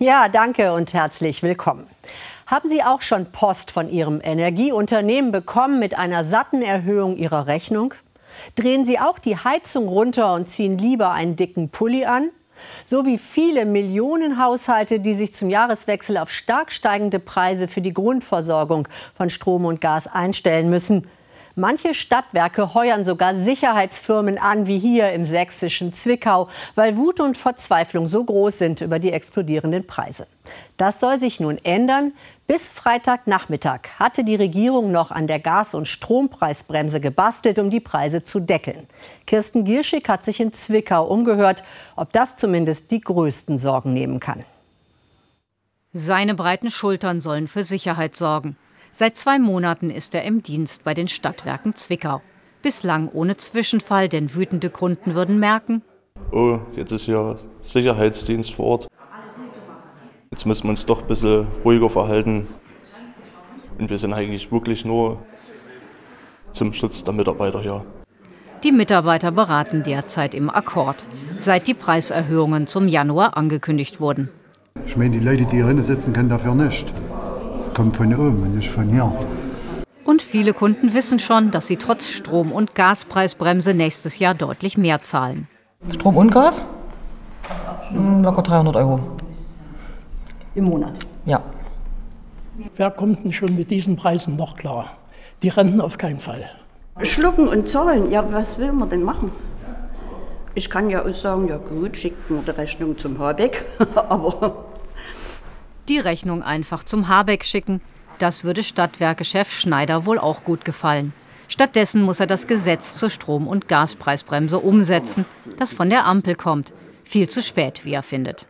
Ja, danke und herzlich willkommen. Haben Sie auch schon Post von Ihrem Energieunternehmen bekommen mit einer satten Erhöhung Ihrer Rechnung? Drehen Sie auch die Heizung runter und ziehen lieber einen dicken Pulli an? So wie viele Millionen Haushalte, die sich zum Jahreswechsel auf stark steigende Preise für die Grundversorgung von Strom und Gas einstellen müssen. Manche Stadtwerke heuern sogar Sicherheitsfirmen an, wie hier im sächsischen Zwickau, weil Wut und Verzweiflung so groß sind über die explodierenden Preise. Das soll sich nun ändern. Bis Freitagnachmittag hatte die Regierung noch an der Gas- und Strompreisbremse gebastelt, um die Preise zu deckeln. Kirsten Gierschig hat sich in Zwickau umgehört, ob das zumindest die größten Sorgen nehmen kann. Seine breiten Schultern sollen für Sicherheit sorgen. Seit zwei Monaten ist er im Dienst bei den Stadtwerken Zwickau. Bislang ohne Zwischenfall, denn wütende Kunden würden merken, oh, jetzt ist ja Sicherheitsdienst vor Ort. Jetzt müssen wir uns doch ein bisschen ruhiger verhalten. Und wir sind eigentlich wirklich nur zum Schutz der Mitarbeiter hier. Die Mitarbeiter beraten derzeit im Akkord, seit die Preiserhöhungen zum Januar angekündigt wurden. Ich meine, die Leute, die hier sitzen, können dafür nicht kommt von oben und nicht von hier. Und viele Kunden wissen schon, dass sie trotz Strom- und Gaspreisbremse nächstes Jahr deutlich mehr zahlen. Strom und Gas? Hm, locker 300 Euro. Im Monat? Ja. Wer kommt denn schon mit diesen Preisen noch klar? Die Renten auf keinen Fall. Schlucken und zahlen, ja, was will man denn machen? Ich kann ja auch sagen, ja gut, schickt mir die Rechnung zum Habeck, aber die Rechnung einfach zum Habeck schicken. Das würde Stadtwerke-Chef Schneider wohl auch gut gefallen. Stattdessen muss er das Gesetz zur Strom- und Gaspreisbremse umsetzen, das von der Ampel kommt. Viel zu spät, wie er findet.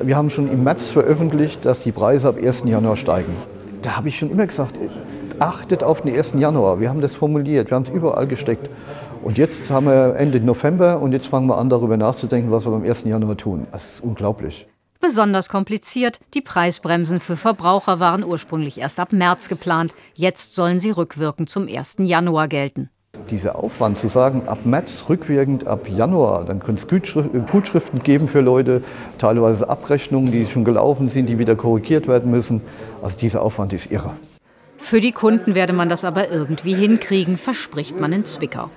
Wir haben schon im März veröffentlicht, dass die Preise ab 1. Januar steigen. Da habe ich schon immer gesagt, achtet auf den 1. Januar. Wir haben das formuliert, wir haben es überall gesteckt. Und jetzt haben wir Ende November und jetzt fangen wir an, darüber nachzudenken, was wir beim 1. Januar tun. Das ist unglaublich. Besonders kompliziert, die Preisbremsen für Verbraucher waren ursprünglich erst ab März geplant. Jetzt sollen sie rückwirkend zum 1. Januar gelten. Dieser Aufwand zu sagen, ab März rückwirkend ab Januar, dann könnte es Gutschriften geben für Leute, teilweise Abrechnungen, die schon gelaufen sind, die wieder korrigiert werden müssen. Also dieser Aufwand ist irre. Für die Kunden werde man das aber irgendwie hinkriegen, verspricht man in Zwickau.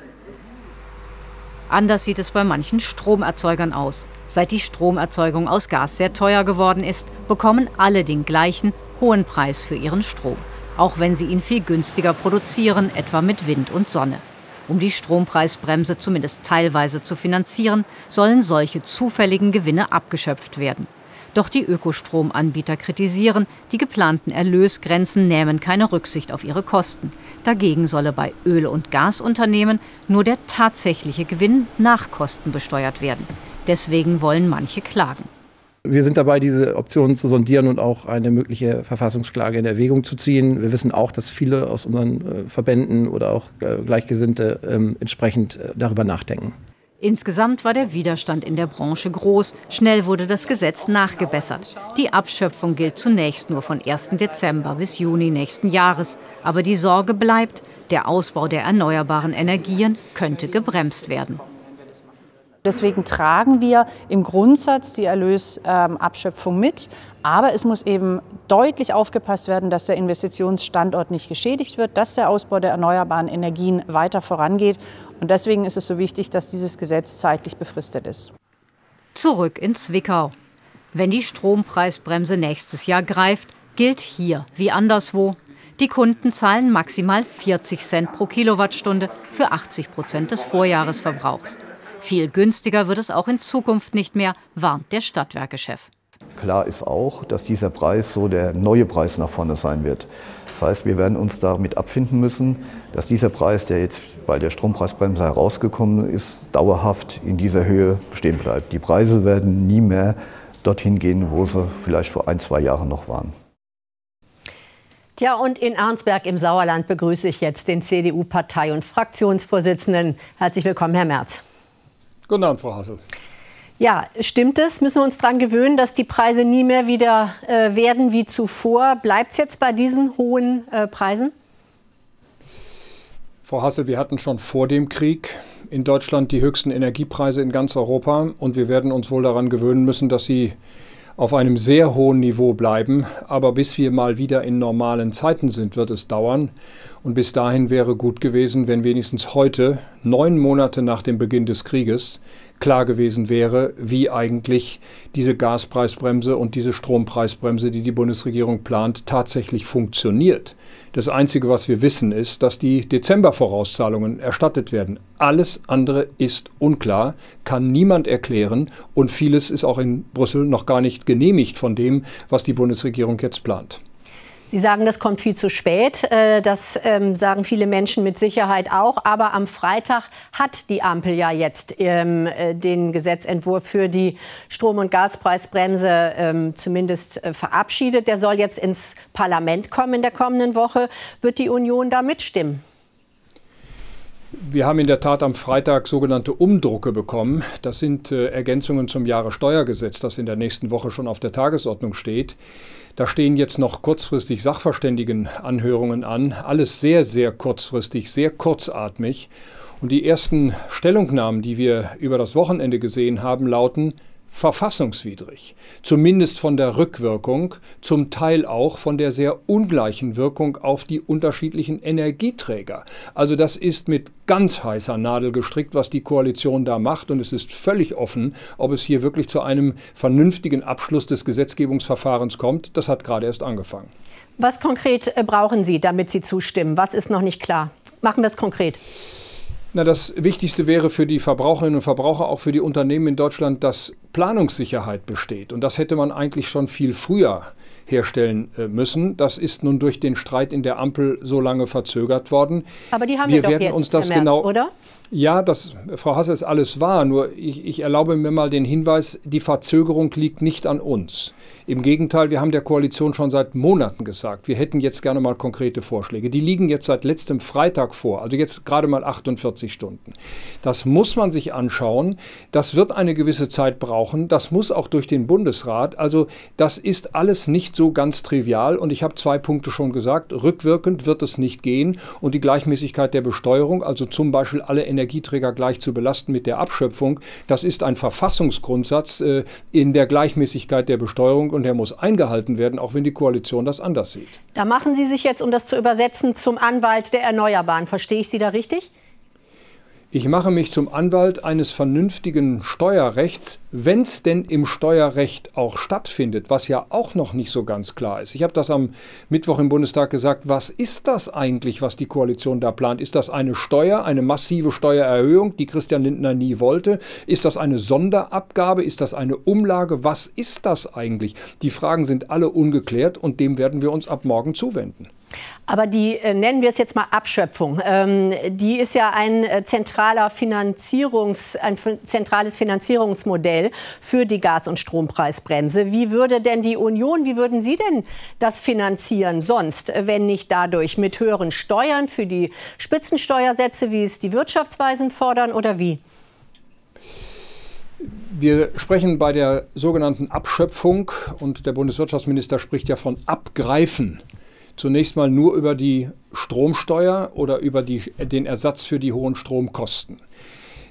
Anders sieht es bei manchen Stromerzeugern aus. Seit die Stromerzeugung aus Gas sehr teuer geworden ist, bekommen alle den gleichen hohen Preis für ihren Strom, auch wenn sie ihn viel günstiger produzieren, etwa mit Wind und Sonne. Um die Strompreisbremse zumindest teilweise zu finanzieren, sollen solche zufälligen Gewinne abgeschöpft werden. Doch die Ökostromanbieter kritisieren, die geplanten Erlösgrenzen nähmen keine Rücksicht auf ihre Kosten. Dagegen solle bei Öl- und Gasunternehmen nur der tatsächliche Gewinn nach Kosten besteuert werden. Deswegen wollen manche klagen. Wir sind dabei, diese Optionen zu sondieren und auch eine mögliche Verfassungsklage in Erwägung zu ziehen. Wir wissen auch, dass viele aus unseren äh, Verbänden oder auch äh, Gleichgesinnte ähm, entsprechend äh, darüber nachdenken. Insgesamt war der Widerstand in der Branche groß. Schnell wurde das Gesetz nachgebessert. Die Abschöpfung gilt zunächst nur von 1. Dezember bis Juni nächsten Jahres. Aber die Sorge bleibt, der Ausbau der erneuerbaren Energien könnte gebremst werden. Deswegen tragen wir im Grundsatz die Erlösabschöpfung mit. Aber es muss eben deutlich aufgepasst werden, dass der Investitionsstandort nicht geschädigt wird, dass der Ausbau der erneuerbaren Energien weiter vorangeht. Und deswegen ist es so wichtig, dass dieses Gesetz zeitlich befristet ist. Zurück in Zwickau. Wenn die Strompreisbremse nächstes Jahr greift, gilt hier wie anderswo. Die Kunden zahlen maximal 40 Cent pro Kilowattstunde für 80 Prozent des Vorjahresverbrauchs. Viel günstiger wird es auch in Zukunft nicht mehr, warnt der Stadtwerkechef. Klar ist auch, dass dieser Preis so der neue Preis nach vorne sein wird. Das heißt, wir werden uns damit abfinden müssen, dass dieser Preis, der jetzt bei der Strompreisbremse herausgekommen ist, dauerhaft in dieser Höhe stehen bleibt. Die Preise werden nie mehr dorthin gehen, wo sie vielleicht vor ein, zwei Jahren noch waren. Tja, und in Arnsberg im Sauerland begrüße ich jetzt den CDU-Partei- und Fraktionsvorsitzenden. Herzlich willkommen, Herr Merz. Guten Abend, Frau Hassel. Ja, stimmt es? Müssen wir uns daran gewöhnen, dass die Preise nie mehr wieder äh, werden wie zuvor? Bleibt es jetzt bei diesen hohen äh, Preisen? Frau Hassel, wir hatten schon vor dem Krieg in Deutschland die höchsten Energiepreise in ganz Europa und wir werden uns wohl daran gewöhnen müssen, dass sie auf einem sehr hohen Niveau bleiben. Aber bis wir mal wieder in normalen Zeiten sind, wird es dauern. Und bis dahin wäre gut gewesen, wenn wenigstens heute, neun Monate nach dem Beginn des Krieges, klar gewesen wäre, wie eigentlich diese Gaspreisbremse und diese Strompreisbremse, die die Bundesregierung plant, tatsächlich funktioniert. Das Einzige, was wir wissen, ist, dass die Dezember-Vorauszahlungen erstattet werden. Alles andere ist unklar, kann niemand erklären und vieles ist auch in Brüssel noch gar nicht genehmigt von dem, was die Bundesregierung jetzt plant. Sie sagen, das kommt viel zu spät. Äh, das ähm, sagen viele Menschen mit Sicherheit auch. Aber am Freitag hat die Ampel ja jetzt ähm, äh, den Gesetzentwurf für die Strom- und Gaspreisbremse ähm, zumindest äh, verabschiedet. Der soll jetzt ins Parlament kommen in der kommenden Woche. Wird die Union da mitstimmen? Wir haben in der Tat am Freitag sogenannte Umdrucke bekommen. Das sind Ergänzungen zum Jahressteuergesetz, das in der nächsten Woche schon auf der Tagesordnung steht. Da stehen jetzt noch kurzfristig Sachverständigenanhörungen an. Alles sehr, sehr kurzfristig, sehr kurzatmig. Und die ersten Stellungnahmen, die wir über das Wochenende gesehen haben, lauten, verfassungswidrig. Zumindest von der Rückwirkung, zum Teil auch von der sehr ungleichen Wirkung auf die unterschiedlichen Energieträger. Also das ist mit ganz heißer Nadel gestrickt, was die Koalition da macht. Und es ist völlig offen, ob es hier wirklich zu einem vernünftigen Abschluss des Gesetzgebungsverfahrens kommt. Das hat gerade erst angefangen. Was konkret äh, brauchen Sie, damit Sie zustimmen? Was ist noch nicht klar? Machen wir es konkret. Na, das Wichtigste wäre für die Verbraucherinnen und Verbraucher, auch für die Unternehmen in Deutschland, dass Planungssicherheit besteht. Und das hätte man eigentlich schon viel früher herstellen äh, müssen. Das ist nun durch den Streit in der Ampel so lange verzögert worden. Aber die haben wir, wir doch werden jetzt, uns das März, genau, oder? Ja, das, Frau Hasse, ist alles wahr. Nur ich, ich erlaube mir mal den Hinweis, die Verzögerung liegt nicht an uns. Im Gegenteil, wir haben der Koalition schon seit Monaten gesagt, wir hätten jetzt gerne mal konkrete Vorschläge. Die liegen jetzt seit letztem Freitag vor, also jetzt gerade mal 48 Stunden. Das muss man sich anschauen. Das wird eine gewisse Zeit brauchen. Das muss auch durch den Bundesrat. Also das ist alles nicht so ganz trivial. Und ich habe zwei Punkte schon gesagt. Rückwirkend wird es nicht gehen. Und die Gleichmäßigkeit der Besteuerung, also zum Beispiel alle Energieträger gleich zu belasten mit der Abschöpfung, das ist ein Verfassungsgrundsatz äh, in der Gleichmäßigkeit der Besteuerung und der muss eingehalten werden, auch wenn die Koalition das anders sieht. Da machen Sie sich jetzt, um das zu übersetzen, zum Anwalt der Erneuerbaren. Verstehe ich Sie da richtig? Ich mache mich zum Anwalt eines vernünftigen Steuerrechts, wenn es denn im Steuerrecht auch stattfindet, was ja auch noch nicht so ganz klar ist. Ich habe das am Mittwoch im Bundestag gesagt. Was ist das eigentlich, was die Koalition da plant? Ist das eine Steuer, eine massive Steuererhöhung, die Christian Lindner nie wollte? Ist das eine Sonderabgabe? Ist das eine Umlage? Was ist das eigentlich? Die Fragen sind alle ungeklärt und dem werden wir uns ab morgen zuwenden. Aber die, äh, nennen wir es jetzt mal Abschöpfung, ähm, die ist ja ein, äh, zentraler Finanzierungs, ein zentrales Finanzierungsmodell für die Gas- und Strompreisbremse. Wie würde denn die Union, wie würden Sie denn das finanzieren sonst, wenn nicht dadurch mit höheren Steuern für die Spitzensteuersätze, wie es die Wirtschaftsweisen fordern oder wie? Wir sprechen bei der sogenannten Abschöpfung und der Bundeswirtschaftsminister spricht ja von Abgreifen zunächst mal nur über die Stromsteuer oder über die, den Ersatz für die hohen Stromkosten.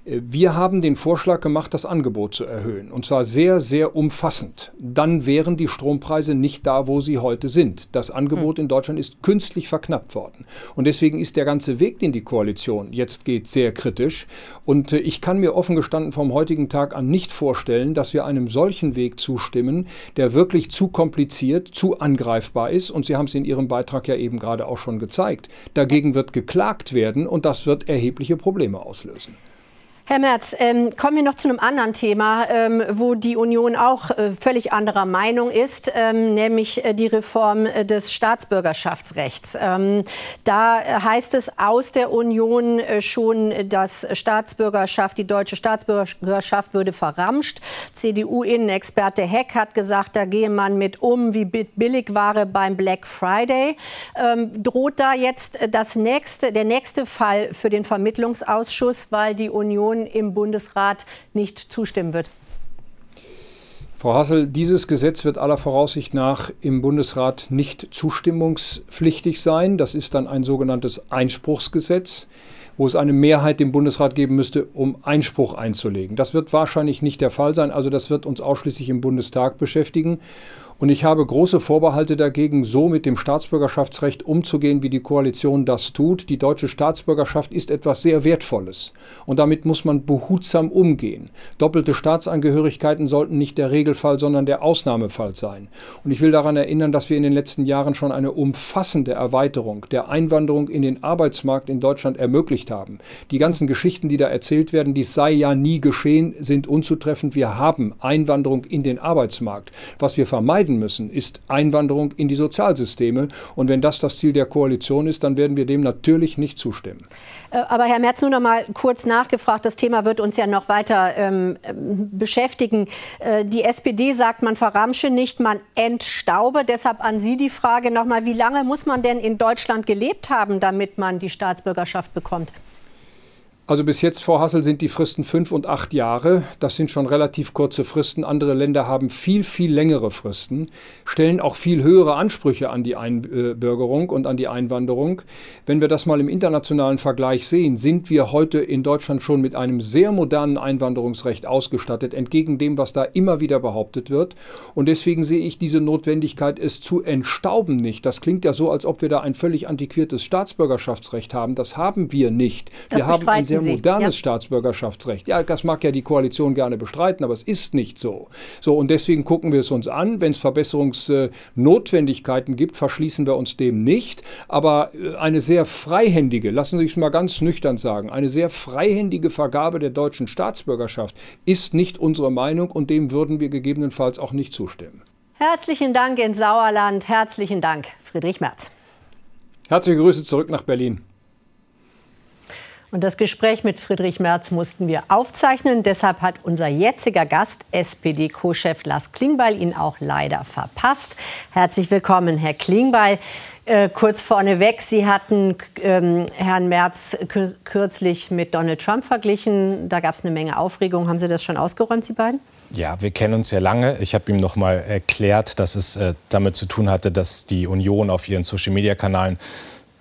Wir haben den Vorschlag gemacht, das Angebot zu erhöhen. Und zwar sehr, sehr umfassend. Dann wären die Strompreise nicht da, wo sie heute sind. Das Angebot in Deutschland ist künstlich verknappt worden. Und deswegen ist der ganze Weg, den die Koalition jetzt geht, sehr kritisch. Und äh, ich kann mir offen gestanden vom heutigen Tag an nicht vorstellen, dass wir einem solchen Weg zustimmen, der wirklich zu kompliziert, zu angreifbar ist. Und Sie haben es in Ihrem Beitrag ja eben gerade auch schon gezeigt. Dagegen wird geklagt werden und das wird erhebliche Probleme auslösen. Herr Merz, ähm, kommen wir noch zu einem anderen Thema, ähm, wo die Union auch äh, völlig anderer Meinung ist, ähm, nämlich äh, die Reform äh, des Staatsbürgerschaftsrechts. Ähm, da heißt es aus der Union äh, schon, dass Staatsbürgerschaft, die deutsche Staatsbürgerschaft würde verramscht. CDU-Innenexperte Heck hat gesagt, da gehe man mit um wie Billigware beim Black Friday. Ähm, droht da jetzt das nächste, der nächste Fall für den Vermittlungsausschuss, weil die Union Union im Bundesrat nicht zustimmen wird? Frau Hassel, dieses Gesetz wird aller Voraussicht nach im Bundesrat nicht zustimmungspflichtig sein. Das ist dann ein sogenanntes Einspruchsgesetz. wo es eine Mehrheit dem Bundesrat geben müsste, um Einspruch einzulegen. Das wird wahrscheinlich nicht der Fall sein. Also das wird uns ausschließlich im Bundestag beschäftigen. Und ich habe große Vorbehalte dagegen, so mit dem Staatsbürgerschaftsrecht umzugehen, wie die Koalition das tut. Die deutsche Staatsbürgerschaft ist etwas sehr Wertvolles. Und damit muss man behutsam umgehen. Doppelte Staatsangehörigkeiten sollten nicht der Regelfall, sondern der Ausnahmefall sein. Und ich will daran erinnern, dass wir in den letzten Jahren schon eine umfassende Erweiterung der Einwanderung in den Arbeitsmarkt in Deutschland ermöglicht haben. Die ganzen Geschichten, die da erzählt werden, dies sei ja nie geschehen, sind unzutreffend. Wir haben Einwanderung in den Arbeitsmarkt. Was wir vermeiden vermeiden müssen, ist Einwanderung in die Sozialsysteme. Und wenn das das Ziel der Koalition ist, dann werden wir dem natürlich nicht zustimmen. Äh, aber Herr Merz, nur noch mal kurz nachgefragt. Das Thema wird uns ja noch weiter ähm, beschäftigen. Äh, die SPD sagt, man verramsche nicht, man entstaube. Deshalb an Sie die Frage noch mal, wie lange muss man denn in Deutschland gelebt haben, damit man die Staatsbürgerschaft bekommt? Also bis jetzt vor Hassel sind die Fristen fünf und acht Jahre. Das sind schon relativ kurze Fristen. Andere Länder haben viel, viel längere Fristen, stellen auch viel höhere Ansprüche an die Einbürgerung und an die Einwanderung. Wenn wir das mal im internationalen Vergleich sehen, sind wir heute in Deutschland schon mit einem sehr modernen Einwanderungsrecht ausgestattet, entgegen dem, was da immer wieder behauptet wird. Und deswegen sehe ich diese Notwendigkeit, es zu entstauben nicht. Das klingt ja so, als ob wir da ein völlig antiquiertes Staatsbürgerschaftsrecht haben. Das haben wir nicht. Das wir haben sehr modernes ja. Staatsbürgerschaftsrecht. Ja, das mag ja die Koalition gerne bestreiten, aber es ist nicht so. So, und deswegen gucken wir es uns an. Wenn es Verbesserungsnotwendigkeiten gibt, verschließen wir uns dem nicht. Aber äh, eine sehr freihändige, lassen Sie es mal ganz nüchtern sagen, eine sehr freihändige Vergabe der deutschen Staatsbürgerschaft ist nicht unsere Meinung und dem würden wir gegebenenfalls auch nicht zustimmen. Herzlichen Dank in Sauerland. Herzlichen Dank, Friedrich Merz. Herzliche Grüße zurück nach Berlin. Und das Gespräch mit Friedrich Merz mussten wir aufzeichnen. Deshalb hat unser jetziger Gast, SPD-Co-Chef Lars Klingbeil, ihn auch leider verpasst. Herzlich willkommen, Herr Klingbeil. Äh, kurz vorneweg, Sie hatten ähm, Herrn Merz kürzlich mit Donald Trump verglichen. Da gab es eine Menge Aufregung. Haben Sie das schon ausgeräumt, Sie beiden? Ja, wir kennen uns ja lange. Ich habe ihm noch mal erklärt, dass es äh, damit zu tun hatte, dass die Union auf ihren Social-Media-Kanalen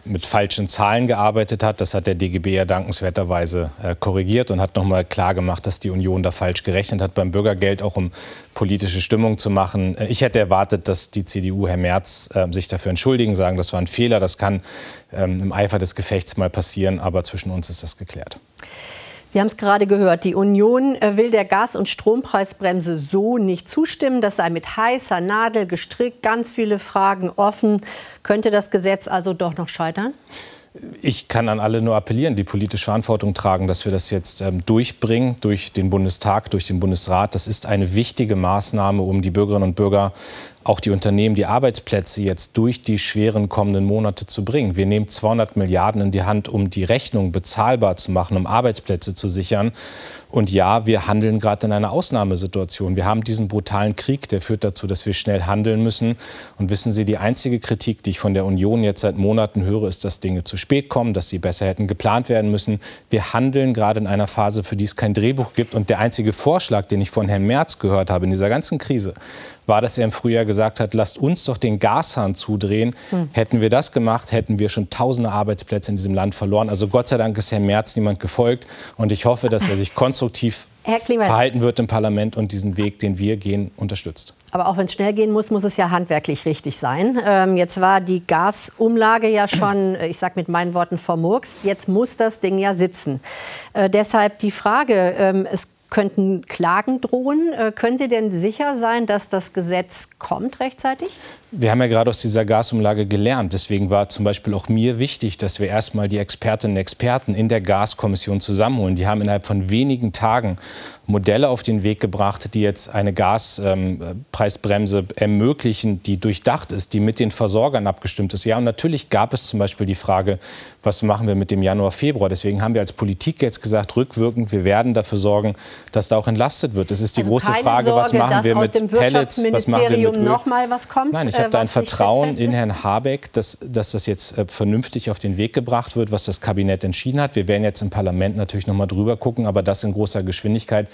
mit falschen Zahlen gearbeitet hat. Das hat der DGB ja dankenswerterweise äh, korrigiert und hat nochmal klar gemacht, dass die Union da falsch gerechnet hat beim Bürgergeld, auch um politische Stimmung zu machen. Äh, ich hätte erwartet, dass die CDU, Herr Merz, äh, sich dafür entschuldigen, sagen, das war ein Fehler. Das kann ähm, im Eifer des Gefechts mal passieren, aber zwischen uns ist das geklärt. Wir haben es gerade gehört, die Union äh, will der Gas- und Strompreisbremse so nicht zustimmen. Das sei mit heißer Nadel gestrickt, ganz viele Fragen offen. Könnte das Gesetz also doch noch scheitern? Ich kann an alle nur appellieren, die politische Verantwortung tragen, dass wir das jetzt ähm, durchbringen durch den Bundestag, durch den Bundesrat. Das ist eine wichtige Maßnahme, um die Bürgerinnen und Bürger auch die Unternehmen, die Arbeitsplätze jetzt durch die schweren kommenden Monate zu bringen. Wir nehmen 200 Milliarden in die Hand, um die Rechnung bezahlbar zu machen, um Arbeitsplätze zu sichern. Und ja, wir handeln gerade in einer Ausnahmesituation. Wir haben diesen brutalen Krieg, der führt dazu, dass wir schnell handeln müssen. Und wissen Sie, die einzige Kritik, die ich von der Union jetzt seit Monaten höre, ist, dass Dinge zu spät kommen, dass sie besser hätten geplant werden müssen. Wir handeln gerade in einer Phase, für die es kein Drehbuch gibt. Und der einzige Vorschlag, den ich von Herrn Merz gehört habe in dieser ganzen Krise, war, dass er im Frühjahr gesagt hat, lasst uns doch den Gashahn zudrehen. Hm. Hätten wir das gemacht, hätten wir schon tausende Arbeitsplätze in diesem Land verloren. Also Gott sei Dank ist Herrn Merz niemand gefolgt. Und ich hoffe, dass er sich konstruktiv verhalten wird im Parlament und diesen Weg, den wir gehen, unterstützt. Aber auch wenn es schnell gehen muss, muss es ja handwerklich richtig sein. Ähm, jetzt war die Gasumlage ja schon, äh, ich sage mit meinen Worten, vermurkst. Jetzt muss das Ding ja sitzen. Äh, deshalb die Frage, ähm, es könnten Klagen drohen. Äh, können Sie denn sicher sein, dass das Gesetz kommt rechtzeitig? Wir haben ja gerade aus dieser Gasumlage gelernt. Deswegen war zum Beispiel auch mir wichtig, dass wir erstmal die Expertinnen und Experten in der Gaskommission zusammenholen. Die haben innerhalb von wenigen Tagen Modelle auf den Weg gebracht, die jetzt eine Gaspreisbremse ähm, ermöglichen, die durchdacht ist, die mit den Versorgern abgestimmt ist. Ja, und natürlich gab es zum Beispiel die Frage, was machen wir mit dem Januar, Februar? Deswegen haben wir als Politik jetzt gesagt, rückwirkend, wir werden dafür sorgen, dass da auch entlastet wird. Es ist die also große Frage, Sorge, was machen wir mit Pellets, was machen wir mit Öl? noch mal was kommt? Nein, ich habe da ein Vertrauen in Herrn Habeck, dass, dass das jetzt äh, vernünftig auf den Weg gebracht wird, was das Kabinett entschieden hat. Wir werden jetzt im Parlament natürlich noch mal drüber gucken, aber das in großer Geschwindigkeit.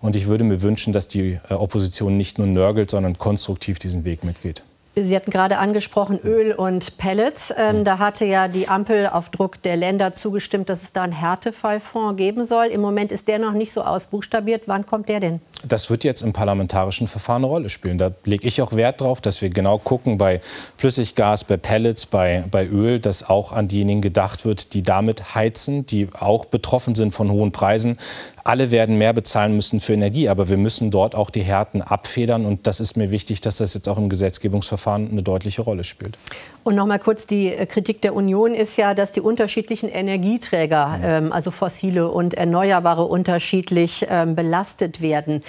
Und ich würde mir wünschen, dass die äh, Opposition nicht nur nörgelt, sondern konstruktiv diesen Weg mitgeht. Sie hatten gerade angesprochen Öl und Pellets. Ähm, da hatte ja die Ampel auf Druck der Länder zugestimmt, dass es da einen Härtefallfonds geben soll. Im Moment ist der noch nicht so ausbuchstabiert. Wann kommt der denn? Das wird jetzt im parlamentarischen Verfahren eine Rolle spielen. Da lege ich auch Wert darauf, dass wir genau gucken bei Flüssiggas, bei Pellets, bei, bei Öl, dass auch an diejenigen gedacht wird, die damit heizen, die auch betroffen sind von hohen Preisen. Alle werden mehr bezahlen müssen für Energie, aber wir müssen dort auch die Härten abfedern. Und das ist mir wichtig, dass das jetzt auch im Gesetzgebungsverfahren eine deutliche Rolle spielt. Und noch mal kurz, die Kritik der Union ist ja, dass die unterschiedlichen Energieträger, ähm, also fossile und erneuerbare, unterschiedlich ähm, belastet werden.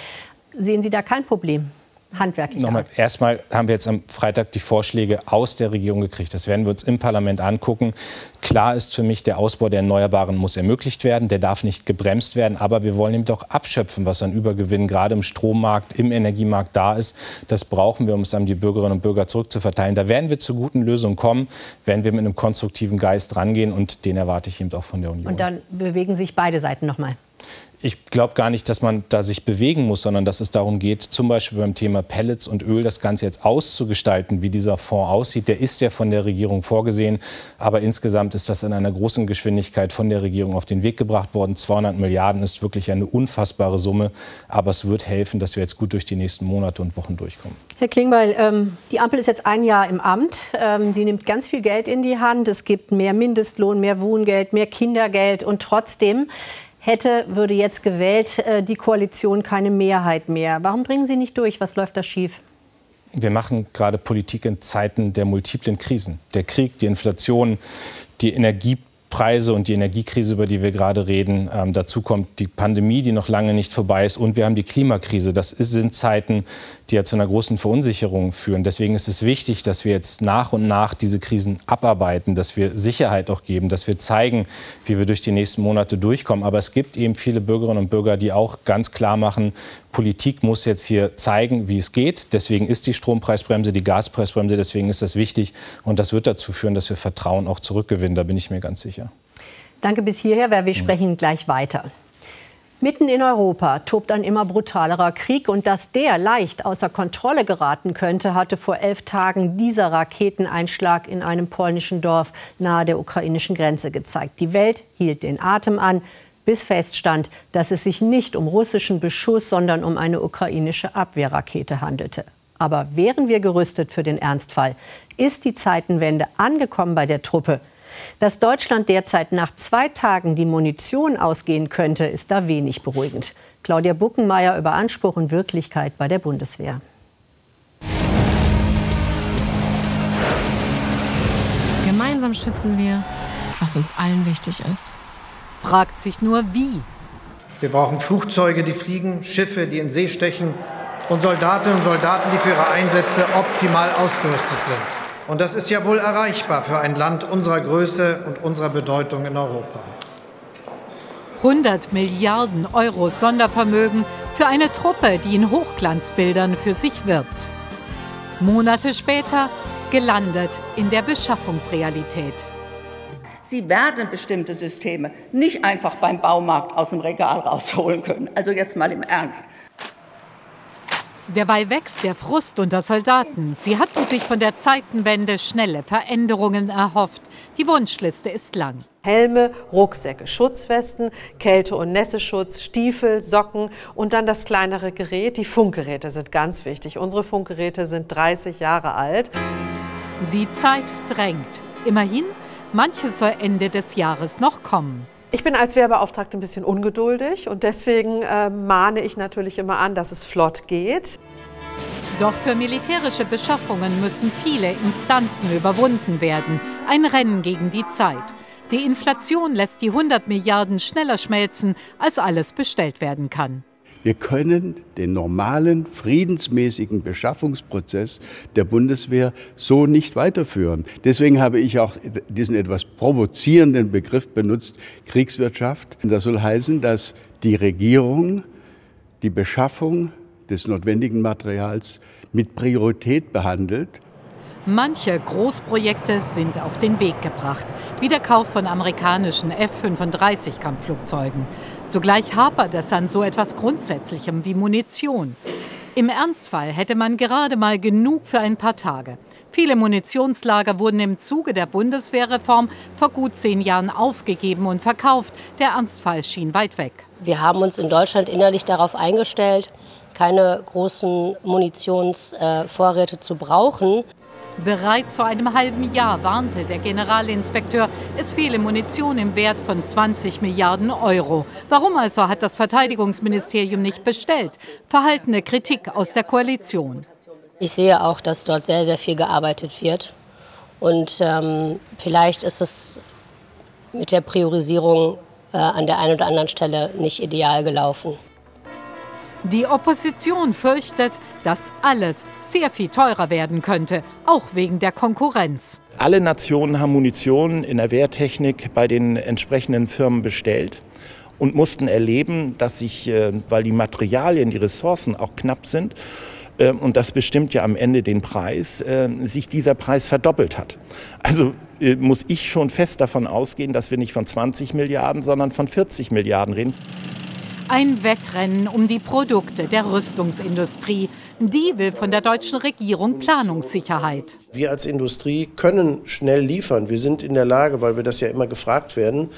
Sehen Sie da kein Problem? Handwerklich Nochmal, erstmal haben wir jetzt am Freitag die Vorschläge aus der Regierung gekriegt. Das werden wir uns im Parlament angucken. Klar ist für mich, der Ausbau der Erneuerbaren muss ermöglicht werden. Der darf nicht gebremst werden. Aber wir wollen eben doch abschöpfen, was an Übergewinn gerade im Strommarkt, im Energiemarkt da ist. Das brauchen wir, um es an die Bürgerinnen und Bürger zurückzuverteilen. Da werden wir zu guten Lösungen kommen, wenn wir mit einem konstruktiven Geist rangehen. Und den erwarte ich eben auch von der Union. Und dann bewegen sich beide Seiten noch mal ich glaube gar nicht, dass man da sich bewegen muss, sondern dass es darum geht, zum Beispiel beim Thema Pellets und Öl das Ganze jetzt auszugestalten, wie dieser Fonds aussieht. Der ist ja von der Regierung vorgesehen, aber insgesamt ist das in einer großen Geschwindigkeit von der Regierung auf den Weg gebracht worden. 200 Milliarden ist wirklich eine unfassbare Summe, aber es wird helfen, dass wir jetzt gut durch die nächsten Monate und Wochen durchkommen. Herr Klingbeil, ähm, die Ampel ist jetzt ein Jahr im Amt. Ähm, sie nimmt ganz viel Geld in die Hand. Es gibt mehr Mindestlohn, mehr Wohngeld, mehr Kindergeld und trotzdem hätte, würde jetzt gewählt, äh, die Koalition keine Mehrheit mehr. Warum bringen Sie nicht durch? Was läuft da schief? Wir machen gerade Politik in Zeiten der multiplen Krisen. Der Krieg, die Inflation, die Energiepreise und die Energiekrise, über die wir gerade reden. Ähm, dazu kommt die Pandemie, die noch lange nicht vorbei ist. Und wir haben die Klimakrise. Das sind Zeiten, die ja zu einer großen Verunsicherung führen. Deswegen ist es wichtig, dass wir jetzt nach und nach diese Krisen abarbeiten, dass wir Sicherheit auch geben, dass wir zeigen, wie wir durch die nächsten Monate durchkommen. Aber es gibt eben viele Bürgerinnen und Bürger, die auch ganz klar machen, Politik muss jetzt hier zeigen, wie es geht. Deswegen ist die Strompreisbremse, die Gaspreisbremse, deswegen ist das wichtig. Und das wird dazu führen, dass wir Vertrauen auch zurückgewinnen. Da bin ich mir ganz sicher. Danke bis hierher. Wir sprechen gleich weiter. Mitten in Europa tobt ein immer brutalerer Krieg und dass der leicht außer Kontrolle geraten könnte, hatte vor elf Tagen dieser Raketeneinschlag in einem polnischen Dorf nahe der ukrainischen Grenze gezeigt. Die Welt hielt den Atem an, bis feststand, dass es sich nicht um russischen Beschuss, sondern um eine ukrainische Abwehrrakete handelte. Aber wären wir gerüstet für den Ernstfall? Ist die Zeitenwende angekommen bei der Truppe? Dass Deutschland derzeit nach zwei Tagen die Munition ausgehen könnte, ist da wenig beruhigend. Claudia Buckenmeier über Anspruch und Wirklichkeit bei der Bundeswehr. Gemeinsam schützen wir, was uns allen wichtig ist. Fragt sich nur wie. Wir brauchen Flugzeuge, die fliegen, Schiffe, die in See stechen und Soldatinnen und Soldaten, die für ihre Einsätze optimal ausgerüstet sind. Und das ist ja wohl erreichbar für ein Land unserer Größe und unserer Bedeutung in Europa. 100 Milliarden Euro Sondervermögen für eine Truppe, die in Hochglanzbildern für sich wirbt. Monate später gelandet in der Beschaffungsrealität. Sie werden bestimmte Systeme nicht einfach beim Baumarkt aus dem Regal rausholen können. Also jetzt mal im Ernst. Derweil wächst der Frust unter Soldaten. Sie hatten sich von der Zeitenwende schnelle Veränderungen erhofft. Die Wunschliste ist lang. Helme, Rucksäcke, Schutzwesten, Kälte- und Nässeschutz, Stiefel, Socken und dann das kleinere Gerät. Die Funkgeräte sind ganz wichtig. Unsere Funkgeräte sind 30 Jahre alt. Die Zeit drängt. Immerhin, manches soll Ende des Jahres noch kommen. Ich bin als Wehrbeauftragte ein bisschen ungeduldig und deswegen äh, mahne ich natürlich immer an, dass es flott geht. Doch für militärische Beschaffungen müssen viele Instanzen überwunden werden. Ein Rennen gegen die Zeit. Die Inflation lässt die 100 Milliarden schneller schmelzen, als alles bestellt werden kann. Wir können den normalen, friedensmäßigen Beschaffungsprozess der Bundeswehr so nicht weiterführen. Deswegen habe ich auch diesen etwas provozierenden Begriff benutzt, Kriegswirtschaft. Das soll heißen, dass die Regierung die Beschaffung des notwendigen Materials mit Priorität behandelt Manche Großprojekte sind auf den Weg gebracht, wie der Kauf von amerikanischen F-35-Kampfflugzeugen. Zugleich hapert es an so etwas Grundsätzlichem wie Munition. Im Ernstfall hätte man gerade mal genug für ein paar Tage. Viele Munitionslager wurden im Zuge der Bundeswehrreform vor gut zehn Jahren aufgegeben und verkauft. Der Ernstfall schien weit weg. Wir haben uns in Deutschland innerlich darauf eingestellt, keine großen Munitionsvorräte zu brauchen. Bereits vor einem halben Jahr warnte der Generalinspekteur, es fehle Munition im Wert von 20 Milliarden Euro. Warum also hat das Verteidigungsministerium nicht bestellt? Verhaltene Kritik aus der Koalition. Ich sehe auch, dass dort sehr, sehr viel gearbeitet wird. Und ähm, vielleicht ist es mit der Priorisierung äh, an der einen oder anderen Stelle nicht ideal gelaufen. Die Opposition fürchtet, dass alles sehr viel teurer werden könnte, auch wegen der Konkurrenz. Alle Nationen haben Munition in der Wehrtechnik bei den entsprechenden Firmen bestellt und mussten erleben, dass sich, äh, weil die Materialien, die Ressourcen auch knapp sind, äh, und das bestimmt ja am Ende den Preis, äh, sich dieser Preis verdoppelt hat. Also muss ich schon fest davon ausgehen, dass wir nicht von 20 Milliarden, sondern von 40 Milliarden reden. Ein Wettrennen um die Produkte der Rüstungsindustrie. Die will von der deutschen Regierung Planungssicherheit. Wir als Industrie können schnell liefern. Wir sind in der Lage, weil wir das ja immer gefragt werden,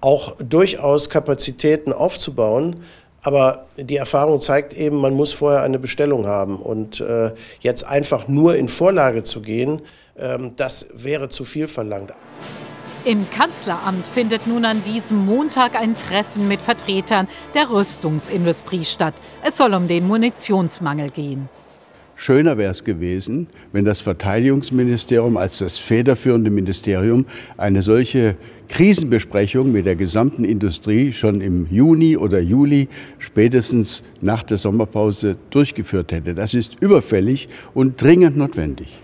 auch durchaus Kapazitäten aufzubauen. Aber die Erfahrung zeigt eben, man muss vorher eine Bestellung haben. Und äh, jetzt einfach nur in Vorlage zu gehen, äh, das wäre zu viel verlangt. Im Kanzleramt findet nun an diesem Montag ein Treffen mit Vertretern der Rüstungsindustrie statt. Es soll um den Munitionsmangel gehen. Schöner wäre es gewesen, wenn das Verteidigungsministerium als das federführende Ministerium eine solche Krisenbesprechung mit der gesamten Industrie schon im Juni oder Juli, spätestens nach der Sommerpause, durchgeführt hätte. Das ist überfällig und dringend notwendig.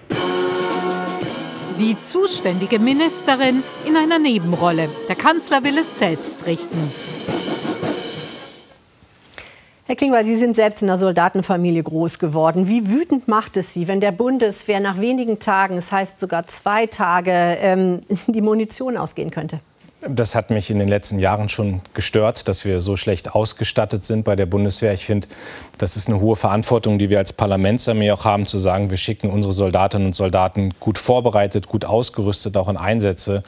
Die zuständige Ministerin in einer Nebenrolle. Der Kanzler will es selbst richten. Herr Klingbeil, Sie sind selbst in einer Soldatenfamilie groß geworden. Wie wütend macht es Sie, wenn der Bundeswehr nach wenigen Tagen, das heißt sogar zwei Tage, ähm, die Munition ausgehen könnte? Das hat mich in den letzten Jahren schon gestört, dass wir so schlecht ausgestattet sind bei der Bundeswehr. Ich finde, das ist eine hohe Verantwortung, die wir als Parlamentsarmee auch haben, zu sagen, wir schicken unsere Soldatinnen und Soldaten gut vorbereitet, gut ausgerüstet auch in Einsätze.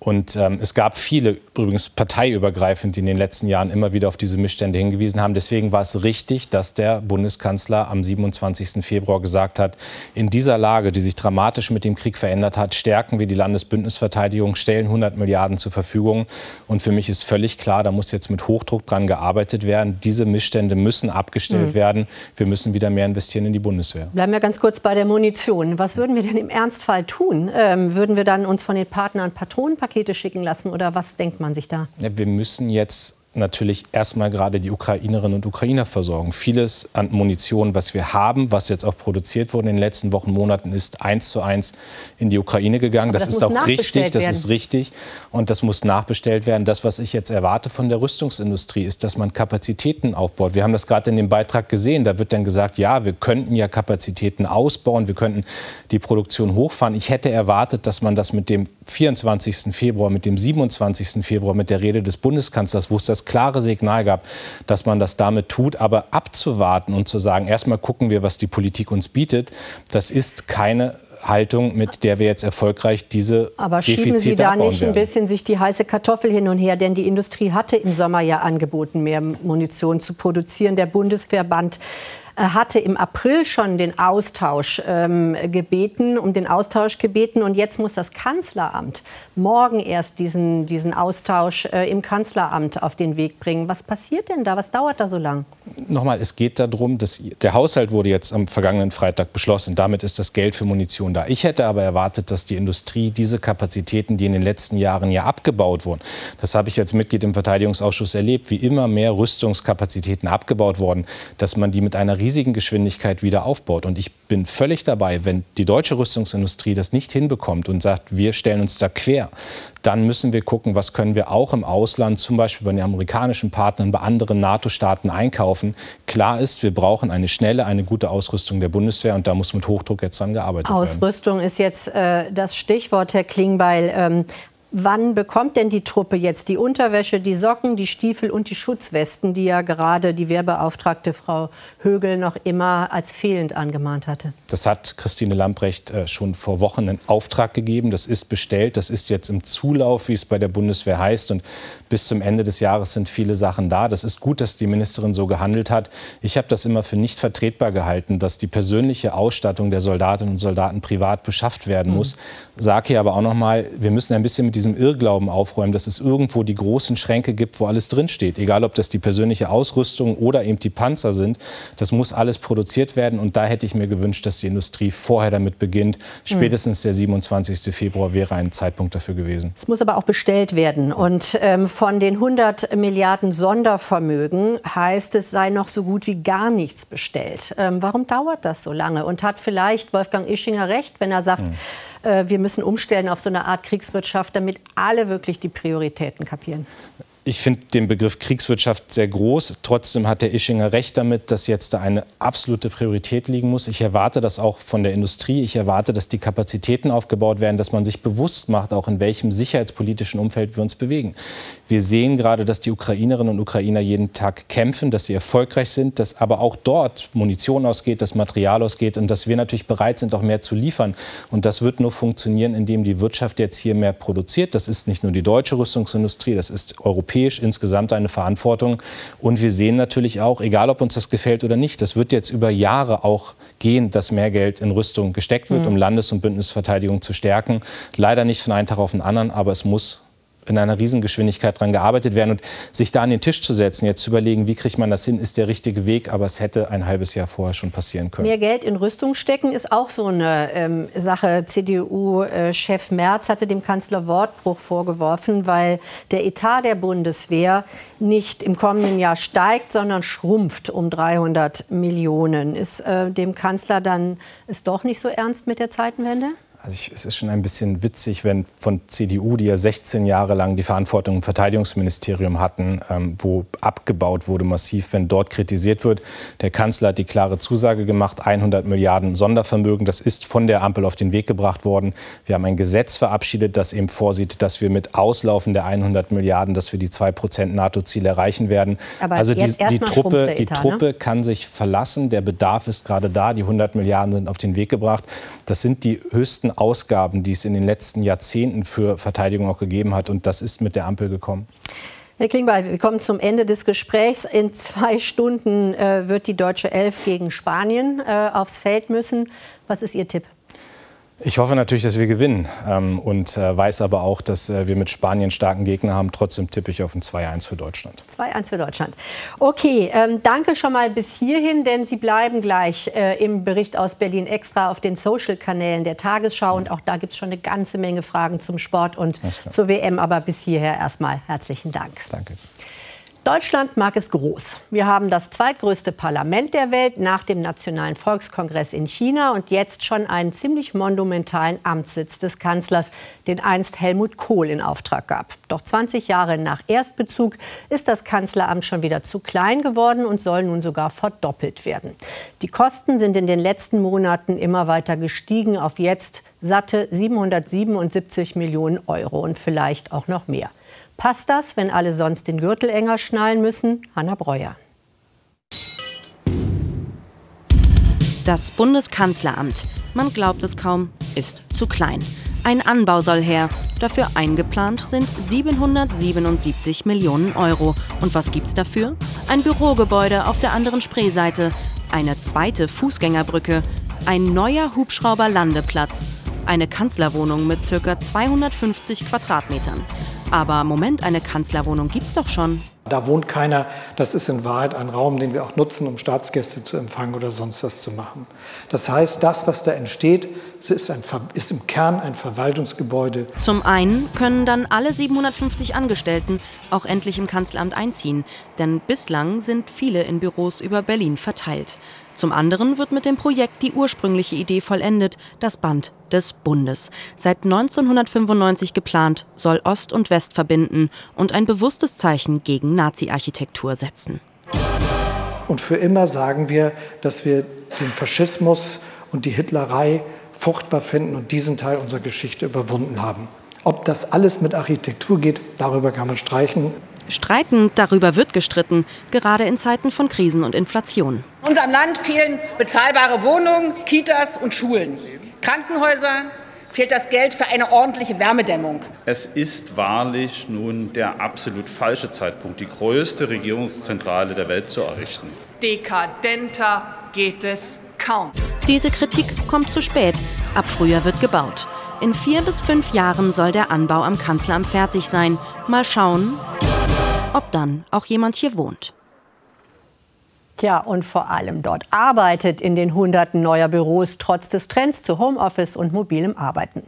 Und ähm, es gab viele, übrigens parteiübergreifend, die in den letzten Jahren immer wieder auf diese Missstände hingewiesen haben. Deswegen war es richtig, dass der Bundeskanzler am 27. Februar gesagt hat, in dieser Lage, die sich dramatisch mit dem Krieg verändert hat, stärken wir die Landesbündnisverteidigung, stellen 100 Milliarden zur Verfügung. Und für mich ist völlig klar, da muss jetzt mit Hochdruck dran gearbeitet werden. Diese Missstände müssen abgestellt mhm. werden. Wir müssen wieder mehr investieren in die Bundeswehr. Bleiben wir ganz kurz bei der Munition. Was würden wir denn im Ernstfall tun? Ähm, würden wir dann uns von den Partnern Patronenpakete Pakete schicken lassen oder was denkt man sich da? Ja, wir müssen jetzt natürlich erstmal gerade die Ukrainerinnen und Ukrainer versorgen. Vieles an Munition, was wir haben, was jetzt auch produziert wurde in den letzten Wochen, Monaten, ist eins zu eins in die Ukraine gegangen. Das, das, ist auch richtig, das ist richtig und das muss nachbestellt werden. Das, was ich jetzt erwarte von der Rüstungsindustrie, ist, dass man Kapazitäten aufbaut. Wir haben das gerade in dem Beitrag gesehen. Da wird dann gesagt, ja, wir könnten ja Kapazitäten ausbauen, wir könnten die Produktion hochfahren. Ich hätte erwartet, dass man das mit dem 24. Februar, mit dem 27. Februar, mit der Rede des Bundeskanzlers, wo es das klare Signal gab, dass man das damit tut. Aber abzuwarten und zu sagen, erstmal gucken wir, was die Politik uns bietet, das ist keine Haltung, mit der wir jetzt erfolgreich diese Aber schieben Sie da nicht ein bisschen sich die heiße Kartoffel hin und her? Denn die Industrie hatte im Sommer ja angeboten, mehr Munition zu produzieren. Der Bundesverband hatte im April schon den Austausch ähm, gebeten, um den Austausch gebeten. Und jetzt muss das Kanzleramt morgen erst diesen, diesen Austausch äh, im Kanzleramt auf den Weg bringen. Was passiert denn da? Was dauert da so lang? Nochmal, es geht darum, dass der Haushalt wurde jetzt am vergangenen Freitag beschlossen. Damit ist das Geld für Munition da. Ich hätte aber erwartet, dass die Industrie diese Kapazitäten, die in den letzten Jahren ja abgebaut wurden, das habe ich als Mitglied im Verteidigungsausschuss erlebt, wie immer mehr Rüstungskapazitäten abgebaut worden, dass man die mit einer riesigen Geschwindigkeit wieder aufbaut. Und ich bin völlig dabei, wenn die deutsche Rüstungsindustrie das nicht hinbekommt und sagt, wir stellen uns da quer, dann müssen wir gucken, was können wir auch im Ausland, zum Beispiel bei den amerikanischen Partnern, bei anderen NATO-Staaten einkaufen. Klar ist, wir brauchen eine schnelle, eine gute Ausrüstung der Bundeswehr und da muss mit Hochdruck jetzt dran gearbeitet Ausrüstung werden. Ausrüstung ist jetzt äh, das Stichwort, Herr Klingbeil. Ähm, Wann bekommt denn die Truppe jetzt die Unterwäsche, die Socken, die Stiefel und die Schutzwesten, die ja gerade die Wehrbeauftragte Frau Högel noch immer als fehlend angemahnt hatte? Das hat Christine Lamprecht äh, schon vor Wochen in Auftrag gegeben. Das ist bestellt. Das ist jetzt im Zulauf, wie es bei der Bundeswehr heißt. Und bis zum Ende des Jahres sind viele Sachen da. Das ist gut, dass die Ministerin so gehandelt hat. Ich habe das immer für nicht vertretbar gehalten, dass die persönliche Ausstattung der Soldatinnen und Soldaten privat beschafft werden muss. Mhm. Sage hier aber auch noch mal, wir müssen ein bisschen mit diesem Irrglauben aufräumen, dass es irgendwo die großen Schränke gibt, wo alles drinsteht. Egal, ob das die persönliche Ausrüstung oder eben die Panzer sind. Das muss alles produziert werden. Und da hätte ich mir gewünscht, dass die Industrie vorher damit beginnt. Spätestens der 27. Februar wäre ein Zeitpunkt dafür gewesen. Es muss aber auch bestellt werden. Und ähm, von den 100 Milliarden Sondervermögen heißt es, sei noch so gut wie gar nichts bestellt. Ähm, warum dauert das so lange? Und hat vielleicht Wolfgang Ischinger recht, wenn er sagt, hm äh, wir müssen umstellen auf so eine Art Kriegswirtschaft, damit alle wirklich die Prioritäten kapieren. Ich finde den Begriff Kriegswirtschaft sehr groß. Trotzdem hat der Ischinger recht damit, dass jetzt da eine absolute Priorität liegen muss. Ich erwarte das auch von der Industrie. Ich erwarte, dass die Kapazitäten aufgebaut werden, dass man sich bewusst macht, auch in welchem sicherheitspolitischen Umfeld wir uns bewegen. Wir sehen gerade, dass die Ukrainerinnen und Ukrainer jeden Tag kämpfen, dass sie erfolgreich sind, dass aber auch dort Munition ausgeht, dass Material ausgeht und dass wir natürlich bereit sind, auch mehr zu liefern. Und das wird nur funktionieren, indem die Wirtschaft jetzt hier mehr produziert. Das ist nicht nur die deutsche Rüstungsindustrie, das ist europäisch europäisch insgesamt eine Verantwortung. Und wir sehen natürlich auch, egal ob uns das gefällt oder nicht, das wird jetzt über Jahre auch gehen, dass mehr Geld in Rüstung gesteckt wird, mhm. um Landes- und Bündnisverteidigung zu stärken. Leider nicht von einem Tag auf den anderen, aber es muss in einer Riesengeschwindigkeit daran gearbeitet werden. Und sich da an den Tisch zu setzen, jetzt zu überlegen, wie kriegt man das hin, ist der richtige Weg. Aber es hätte ein halbes Jahr vorher schon passieren können. Mehr Geld in Rüstung stecken ist auch so eine ähm, Sache. CDU-Chef Merz hatte dem Kanzler Wortbruch vorgeworfen, weil der Etat der Bundeswehr nicht im kommenden Jahr steigt, sondern schrumpft um 300 Millionen. Ist äh, dem Kanzler dann es doch nicht so ernst mit der Zeitenwende? Also ich, es ist schon ein bisschen witzig, wenn von CDU, die ja 16 Jahre lang die Verantwortung im Verteidigungsministerium hatten, ähm, wo abgebaut wurde massiv, wenn dort kritisiert wird. Der Kanzler hat die klare Zusage gemacht, 100 Milliarden Sondervermögen, das ist von der Ampel auf den Weg gebracht worden. Wir haben ein Gesetz verabschiedet, das eben vorsieht, dass wir mit Auslaufen der 100 Milliarden, dass wir die 2% NATO-Ziel erreichen werden. Aber also die, die Truppe, Etat, die Truppe ne? kann sich verlassen. Der Bedarf ist gerade da. Die 100 Milliarden sind auf den Weg gebracht. Das sind die höchsten größten Ausgaben, die es in den letzten Jahrzehnten für Verteidigung auch gegeben hat. Und das ist mit der Ampel gekommen. Herr Klingbeil, wir kommen zum Ende des Gesprächs. In zwei Stunden äh, wird die deutsche Elf gegen Spanien äh, aufs Feld müssen. Was ist Ihr Tipp? Ich hoffe natürlich, dass wir gewinnen ähm, und äh, weiß aber auch, dass äh, wir mit Spanien starken Gegner haben. Trotzdem tippe ich auf ein 2-1 für Deutschland. 2-1 für Deutschland. Okay, ähm, danke schon mal bis hierhin, denn Sie bleiben gleich äh, im Bericht aus Berlin extra auf den Social-Kanälen der Tagesschau. Und auch da gibt es schon eine ganze Menge Fragen zum Sport und zur WM. Aber bis hierher erstmal herzlichen Dank. Danke. Deutschland mag es groß. Wir haben das zweitgrößte Parlament der Welt nach dem Nationalen Volkskongress in China und jetzt schon einen ziemlich monumentalen Amtssitz des Kanzlers, den einst Helmut Kohl in Auftrag gab. Doch 20 Jahre nach Erstbezug ist das Kanzleramt schon wieder zu klein geworden und soll nun sogar verdoppelt werden. Die Kosten sind in den letzten Monaten immer weiter gestiegen auf jetzt satte 777 Millionen Euro und vielleicht auch noch mehr. Passt das, wenn alle sonst den Gürtel enger schnallen müssen? Hanna Breuer. Das Bundeskanzleramt, man glaubt es kaum, ist zu klein. Ein Anbau soll her. Dafür eingeplant sind 777 Millionen Euro. Und was gibt's dafür? Ein Bürogebäude auf der anderen Spreeseite, eine zweite Fußgängerbrücke, ein neuer Hubschrauberlandeplatz, eine Kanzlerwohnung mit ca. 250 Quadratmetern. Aber Moment, eine Kanzlerwohnung gibt's doch schon. Da wohnt keiner. Das ist in Wahrheit ein Raum, den wir auch nutzen, um Staatsgäste zu empfangen oder sonst was zu machen. Das heißt, das, was da entsteht, ist, ein, ist im Kern ein Verwaltungsgebäude. Zum einen können dann alle 750 Angestellten auch endlich im Kanzleramt einziehen. Denn bislang sind viele in Büros über Berlin verteilt. Zum anderen wird mit dem Projekt die ursprüngliche Idee vollendet, das Band des Bundes. Seit 1995 geplant, soll Ost und West verbinden und ein bewusstes Zeichen gegen Nazi-Architektur setzen. Und für immer sagen wir, dass wir den Faschismus und die Hitlerei furchtbar finden und diesen Teil unserer Geschichte überwunden haben. Ob das alles mit Architektur geht, darüber kann man streichen. Streiten, darüber wird gestritten, gerade in Zeiten von Krisen und Inflation. In unserem Land fehlen bezahlbare Wohnungen, Kitas und Schulen. Krankenhäuser fehlt das Geld für eine ordentliche Wärmedämmung. Es ist wahrlich nun der absolut falsche Zeitpunkt, die größte Regierungszentrale der Welt zu errichten. Dekadenter geht es kaum. Diese Kritik kommt zu spät. Ab Frühjahr wird gebaut. In vier bis fünf Jahren soll der Anbau am Kanzleramt fertig sein. Mal schauen, ob dann auch jemand hier wohnt. Tja, und vor allem dort arbeitet in den Hunderten neuer Büros trotz des Trends zu Homeoffice und mobilem Arbeiten.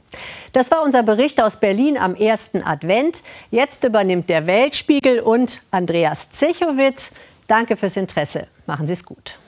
Das war unser Bericht aus Berlin am ersten Advent. Jetzt übernimmt der Weltspiegel und Andreas Zechowitz. Danke fürs Interesse. Machen Sie es gut.